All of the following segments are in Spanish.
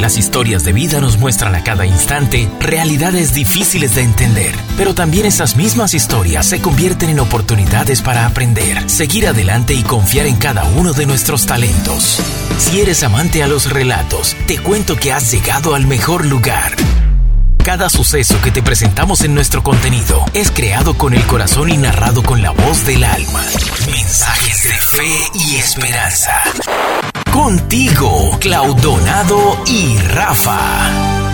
Las historias de vida nos muestran a cada instante realidades difíciles de entender, pero también esas mismas historias se convierten en oportunidades para aprender, seguir adelante y confiar en cada uno de nuestros talentos. Si eres amante a los relatos, te cuento que has llegado al mejor lugar. Cada suceso que te presentamos en nuestro contenido es creado con el corazón y narrado con la voz del alma. Mensajes de fe y esperanza. Contigo, Claudonado y Rafa.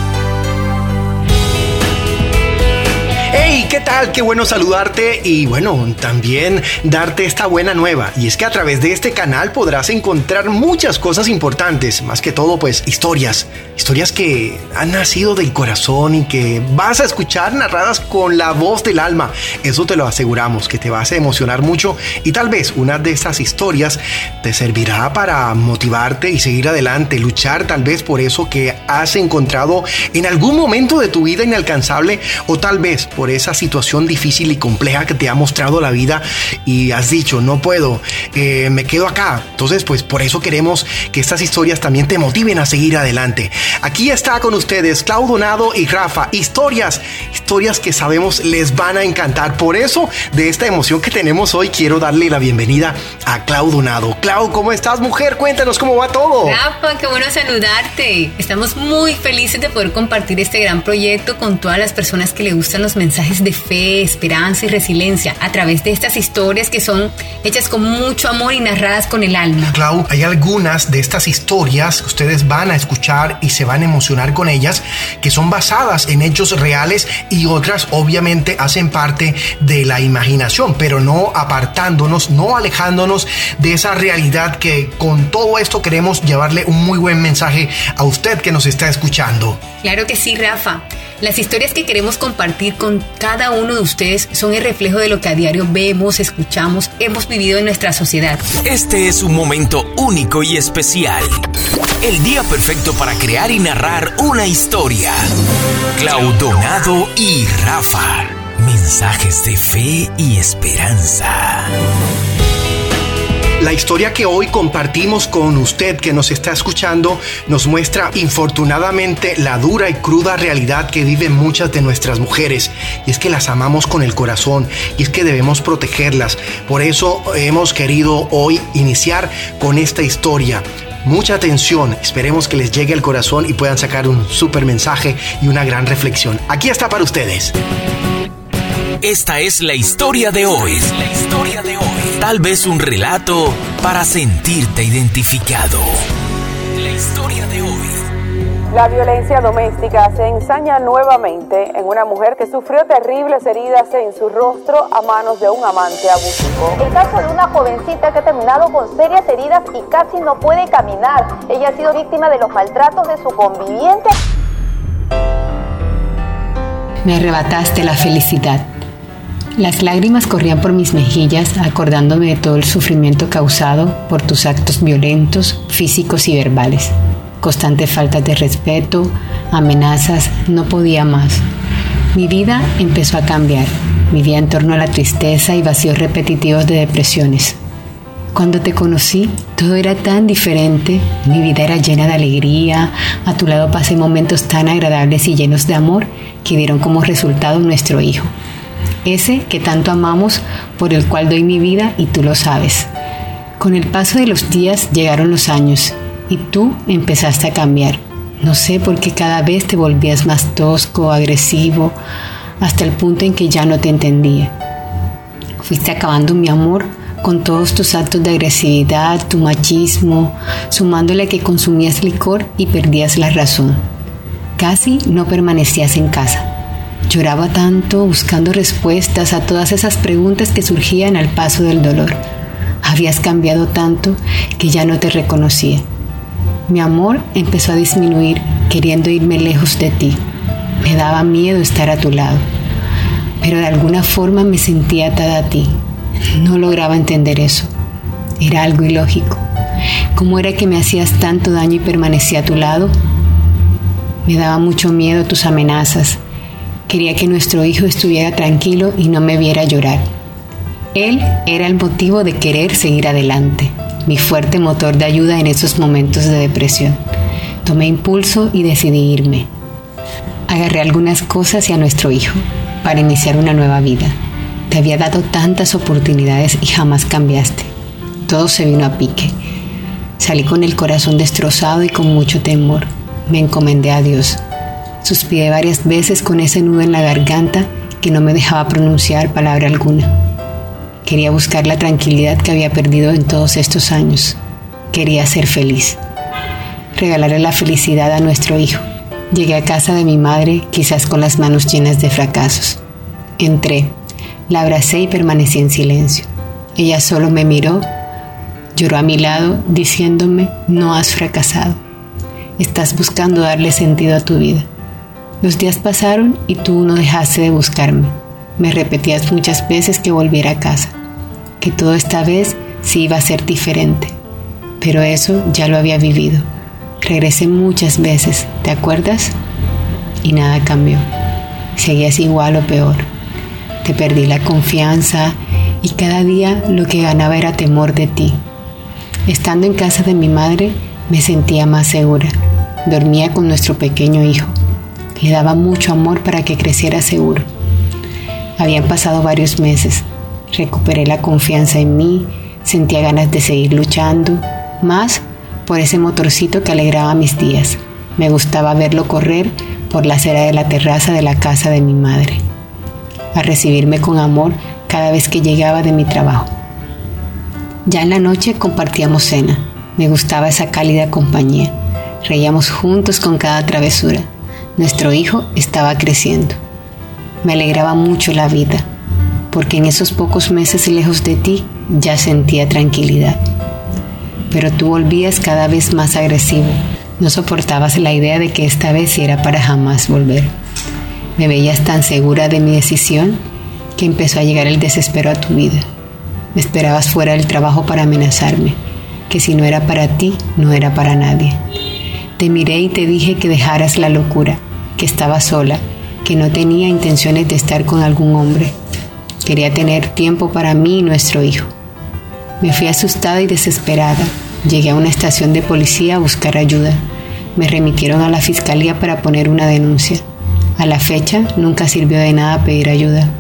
Hey, ¿qué tal? Qué bueno saludarte y bueno, también darte esta buena nueva. Y es que a través de este canal podrás encontrar muchas cosas importantes, más que todo pues historias, historias que han nacido del corazón y que vas a escuchar narradas con la voz del alma. Eso te lo aseguramos, que te vas a emocionar mucho y tal vez una de esas historias te servirá para motivarte y seguir adelante, luchar tal vez por eso que has encontrado en algún momento de tu vida inalcanzable o tal vez por esa situación difícil y compleja que te ha mostrado la vida y has dicho, no puedo, eh, me quedo acá. Entonces, pues por eso queremos que estas historias también te motiven a seguir adelante. Aquí está con ustedes Clau Donado y Rafa. Historias, historias que sabemos les van a encantar. Por eso, de esta emoción que tenemos hoy, quiero darle la bienvenida a Clau Donado. Clau, ¿cómo estás, mujer? Cuéntanos cómo va todo. Rafa, qué bueno saludarte. Estamos muy felices de poder compartir este gran proyecto con todas las personas que le gustan los mensajes mensajes de fe, esperanza y resiliencia a través de estas historias que son hechas con mucho amor y narradas con el alma. Clau, hay algunas de estas historias que ustedes van a escuchar y se van a emocionar con ellas, que son basadas en hechos reales y otras obviamente hacen parte de la imaginación, pero no apartándonos, no alejándonos de esa realidad que con todo esto queremos llevarle un muy buen mensaje a usted que nos está escuchando. Claro que sí, Rafa. Las historias que queremos compartir con cada uno de ustedes son el reflejo de lo que a diario vemos, escuchamos, hemos vivido en nuestra sociedad. Este es un momento único y especial. El día perfecto para crear y narrar una historia. Claudonado y Rafa. Mensajes de fe y esperanza. La historia que hoy compartimos con usted que nos está escuchando nos muestra infortunadamente la dura y cruda realidad que viven muchas de nuestras mujeres y es que las amamos con el corazón y es que debemos protegerlas. Por eso hemos querido hoy iniciar con esta historia. Mucha atención, esperemos que les llegue al corazón y puedan sacar un súper mensaje y una gran reflexión. Aquí está para ustedes. Esta es la historia de hoy. la historia de hoy. Tal vez un relato para sentirte identificado. La historia de hoy. La violencia doméstica se ensaña nuevamente en una mujer que sufrió terribles heridas en su rostro a manos de un amante abusivo. El caso de una jovencita que ha terminado con serias heridas y casi no puede caminar. Ella ha sido víctima de los maltratos de su conviviente. Me arrebataste la felicidad las lágrimas corrían por mis mejillas acordándome de todo el sufrimiento causado por tus actos violentos, físicos y verbales. Constantes faltas de respeto, amenazas, no podía más. Mi vida empezó a cambiar. Vivía en torno a la tristeza y vacíos repetitivos de depresiones. Cuando te conocí, todo era tan diferente, mi vida era llena de alegría, a tu lado pasé momentos tan agradables y llenos de amor que dieron como resultado nuestro hijo ese que tanto amamos, por el cual doy mi vida y tú lo sabes. Con el paso de los días llegaron los años y tú empezaste a cambiar. No sé por qué cada vez te volvías más tosco, agresivo, hasta el punto en que ya no te entendía. Fuiste acabando mi amor con todos tus actos de agresividad, tu machismo, sumándole que consumías licor y perdías la razón. Casi no permanecías en casa. Lloraba tanto buscando respuestas a todas esas preguntas que surgían al paso del dolor. Habías cambiado tanto que ya no te reconocía. Mi amor empezó a disminuir queriendo irme lejos de ti. Me daba miedo estar a tu lado, pero de alguna forma me sentía atada a ti. No lograba entender eso. Era algo ilógico. ¿Cómo era que me hacías tanto daño y permanecía a tu lado? Me daba mucho miedo tus amenazas, Quería que nuestro hijo estuviera tranquilo y no me viera llorar. Él era el motivo de querer seguir adelante, mi fuerte motor de ayuda en esos momentos de depresión. Tomé impulso y decidí irme. Agarré algunas cosas y a nuestro hijo para iniciar una nueva vida. Te había dado tantas oportunidades y jamás cambiaste. Todo se vino a pique. Salí con el corazón destrozado y con mucho temor. Me encomendé a Dios. Suspiré varias veces con ese nudo en la garganta que no me dejaba pronunciar palabra alguna. Quería buscar la tranquilidad que había perdido en todos estos años. Quería ser feliz. Regalarle la felicidad a nuestro hijo. Llegué a casa de mi madre, quizás con las manos llenas de fracasos. Entré, la abracé y permanecí en silencio. Ella solo me miró, lloró a mi lado, diciéndome, no has fracasado. Estás buscando darle sentido a tu vida. Los días pasaron y tú no dejaste de buscarme. Me repetías muchas veces que volviera a casa, que todo esta vez sí iba a ser diferente. Pero eso ya lo había vivido. Regresé muchas veces, ¿te acuerdas? Y nada cambió. Seguías igual o peor. Te perdí la confianza y cada día lo que ganaba era temor de ti. Estando en casa de mi madre me sentía más segura. Dormía con nuestro pequeño hijo. Le daba mucho amor para que creciera seguro. Habían pasado varios meses. Recuperé la confianza en mí, sentía ganas de seguir luchando, más por ese motorcito que alegraba mis días. Me gustaba verlo correr por la acera de la terraza de la casa de mi madre, a recibirme con amor cada vez que llegaba de mi trabajo. Ya en la noche compartíamos cena. Me gustaba esa cálida compañía. Reíamos juntos con cada travesura. Nuestro hijo estaba creciendo. Me alegraba mucho la vida, porque en esos pocos meses lejos de ti ya sentía tranquilidad. Pero tú volvías cada vez más agresivo. No soportabas la idea de que esta vez era para jamás volver. Me veías tan segura de mi decisión que empezó a llegar el desespero a tu vida. Me esperabas fuera del trabajo para amenazarme, que si no era para ti, no era para nadie. Te miré y te dije que dejaras la locura, que estaba sola, que no tenía intenciones de estar con algún hombre. Quería tener tiempo para mí y nuestro hijo. Me fui asustada y desesperada. Llegué a una estación de policía a buscar ayuda. Me remitieron a la fiscalía para poner una denuncia. A la fecha nunca sirvió de nada pedir ayuda.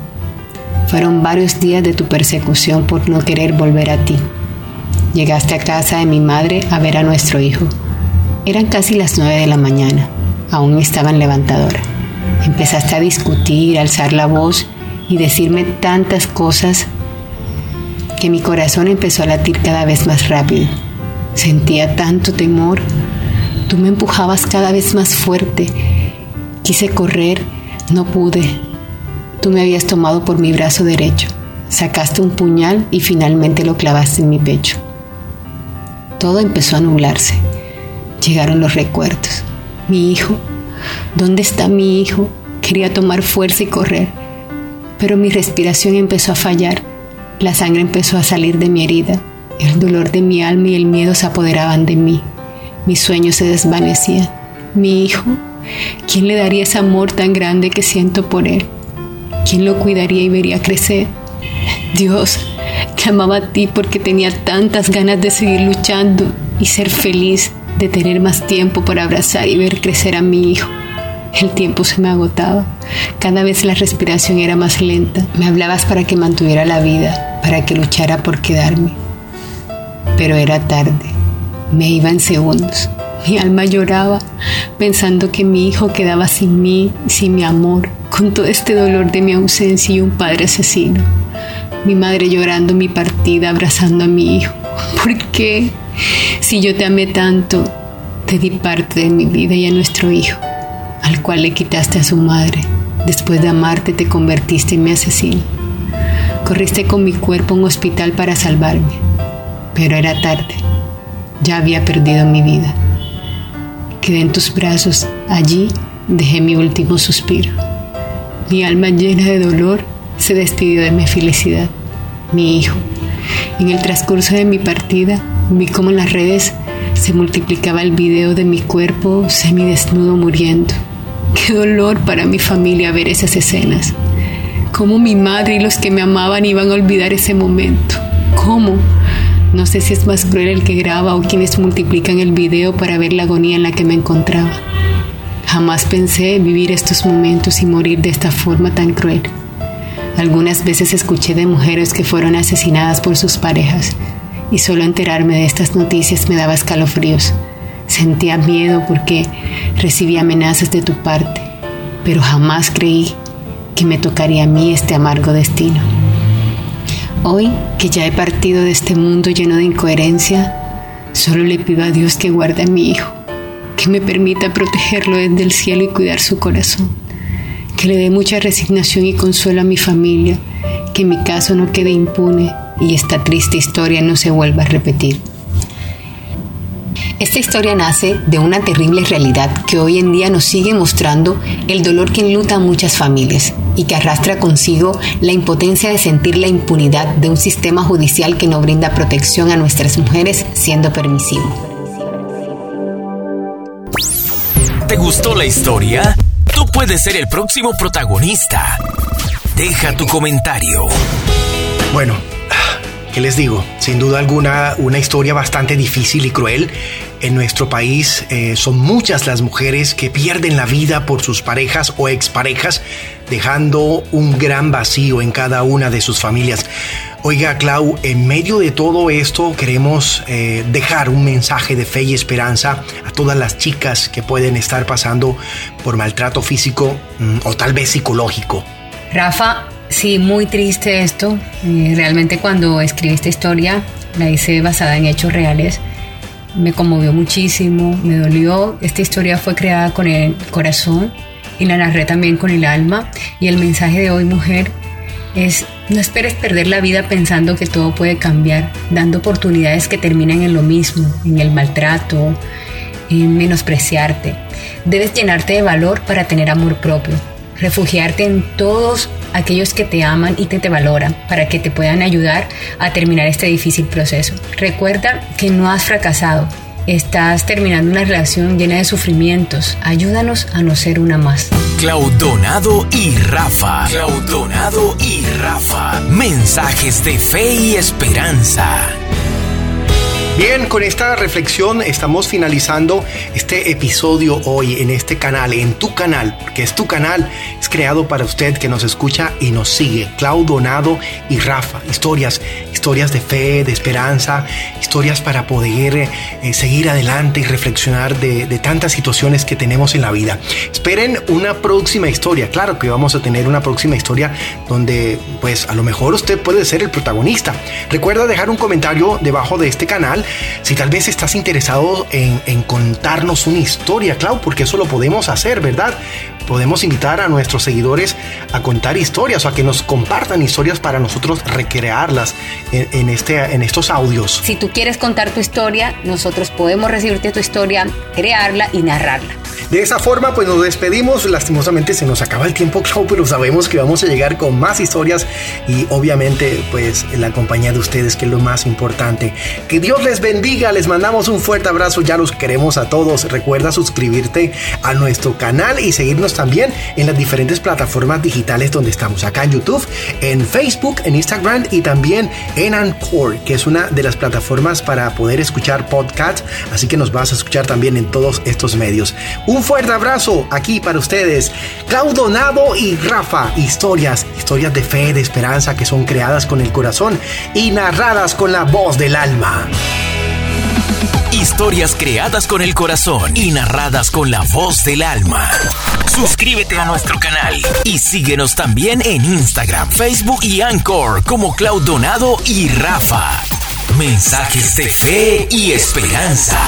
Fueron varios días de tu persecución por no querer volver a ti. Llegaste a casa de mi madre a ver a nuestro hijo. Eran casi las nueve de la mañana aún estaba en levantadora. Empezaste a discutir, alzar la voz y decirme tantas cosas que mi corazón empezó a latir cada vez más rápido. Sentía tanto temor. Tú me empujabas cada vez más fuerte. Quise correr, no pude. Tú me habías tomado por mi brazo derecho. Sacaste un puñal y finalmente lo clavaste en mi pecho. Todo empezó a nublarse. Llegaron los recuerdos. Mi hijo, ¿dónde está mi hijo? Quería tomar fuerza y correr, pero mi respiración empezó a fallar, la sangre empezó a salir de mi herida, el dolor de mi alma y el miedo se apoderaban de mí, mis sueños se desvanecían. Mi hijo, ¿quién le daría ese amor tan grande que siento por él? ¿Quién lo cuidaría y vería crecer? Dios, te amaba a ti porque tenía tantas ganas de seguir luchando y ser feliz de tener más tiempo para abrazar y ver crecer a mi hijo. El tiempo se me agotaba. Cada vez la respiración era más lenta. Me hablabas para que mantuviera la vida, para que luchara por quedarme. Pero era tarde. Me iba en segundos. Mi alma lloraba pensando que mi hijo quedaba sin mí, sin mi amor, con todo este dolor de mi ausencia y un padre asesino. Mi madre llorando mi partida, abrazando a mi hijo. ¿Por qué? Si yo te amé tanto, te di parte de mi vida y a nuestro hijo, al cual le quitaste a su madre. Después de amarte te convertiste en mi asesino. Corriste con mi cuerpo a un hospital para salvarme, pero era tarde. Ya había perdido mi vida. Quedé en tus brazos, allí dejé mi último suspiro. Mi alma llena de dolor se despidió de mi felicidad, mi hijo. En el transcurso de mi partida, Vi cómo en las redes se multiplicaba el video de mi cuerpo semidesnudo muriendo. Qué dolor para mi familia ver esas escenas. Cómo mi madre y los que me amaban iban a olvidar ese momento. Cómo No sé si es más cruel el que graba o quienes multiplican el video para ver la agonía en la que me encontraba. Jamás pensé vivir estos momentos y morir de esta forma tan cruel. Algunas veces escuché de mujeres que fueron asesinadas por sus parejas y solo enterarme de estas noticias me daba escalofríos. Sentía miedo porque recibí amenazas de tu parte, pero jamás creí que me tocaría a mí este amargo destino. Hoy que ya he partido de este mundo lleno de incoherencia, solo le pido a Dios que guarde a mi hijo, que me permita protegerlo desde el cielo y cuidar su corazón, que le dé mucha resignación y consuelo a mi familia, que mi caso no quede impune y esta triste historia no se vuelva a repetir. Esta historia nace de una terrible realidad que hoy en día nos sigue mostrando el dolor que enluta a muchas familias y que arrastra consigo la impotencia de sentir la impunidad de un sistema judicial que no brinda protección a nuestras mujeres siendo permisivo. ¿Te gustó la historia? Puedes ser el próximo protagonista. Deja tu comentario. Bueno, ¿qué les digo? Sin duda alguna, una historia bastante difícil y cruel en nuestro país eh, son muchas las mujeres que pierden la vida por sus parejas o exparejas, dejando un gran vacío en cada una de sus familias. Oiga, Clau, en medio de todo esto queremos eh, dejar un mensaje de fe y esperanza a todas las chicas que pueden estar pasando por maltrato físico mm, o tal vez psicológico. Rafa, sí, muy triste esto. Eh, realmente cuando escribí esta historia la hice basada en hechos reales me conmovió muchísimo, me dolió. Esta historia fue creada con el corazón y la narré también con el alma. Y el mensaje de hoy, mujer, es no esperes perder la vida pensando que todo puede cambiar, dando oportunidades que terminan en lo mismo, en el maltrato, en menospreciarte. Debes llenarte de valor para tener amor propio, refugiarte en todos aquellos que te aman y que te valoran para que te puedan ayudar a terminar este difícil proceso. Recuerda que no has fracasado, estás terminando una relación llena de sufrimientos. Ayúdanos a no ser una más. Claudonado y Rafa. Claudonado y Rafa. Mensajes de fe y esperanza. Bien, con esta reflexión estamos finalizando este episodio hoy en este canal, en tu canal, que es tu canal, es creado para usted que nos escucha y nos sigue. Clau Donado y Rafa, historias, historias de fe, de esperanza, historias para poder eh, seguir adelante y reflexionar de, de tantas situaciones que tenemos en la vida. Esperen una próxima historia, claro que vamos a tener una próxima historia donde pues a lo mejor usted puede ser el protagonista. Recuerda dejar un comentario debajo de este canal si tal vez estás interesado en, contarnos una historia, Clau, porque eso lo podemos hacer, ¿verdad? podemos invitar a nuestros seguidores a contar historias o a que nos compartan historias para nosotros recrearlas en, este, en estos audios. Si tú quieres contar tu historia, nosotros podemos recibirte tu historia, crearla y narrarla. De esa forma, pues nos despedimos. Lastimosamente se nos acaba el tiempo, pero sabemos que vamos a llegar con más historias y obviamente, pues la compañía de ustedes, que es lo más importante. Que Dios les bendiga, les mandamos un fuerte abrazo, ya los queremos a todos. Recuerda suscribirte a nuestro canal y seguirnos también en las diferentes plataformas digitales donde estamos, acá en YouTube, en Facebook, en Instagram y también en Anchor, que es una de las plataformas para poder escuchar podcasts, así que nos vas a escuchar también en todos estos medios. Fuerte abrazo aquí para ustedes, Claudonado y Rafa, historias, historias de fe, de esperanza que son creadas con el corazón y narradas con la voz del alma. Historias creadas con el corazón y narradas con la voz del alma. Suscríbete a nuestro canal y síguenos también en Instagram, Facebook y Anchor como Claudonado y Rafa. Mensajes de fe y esperanza.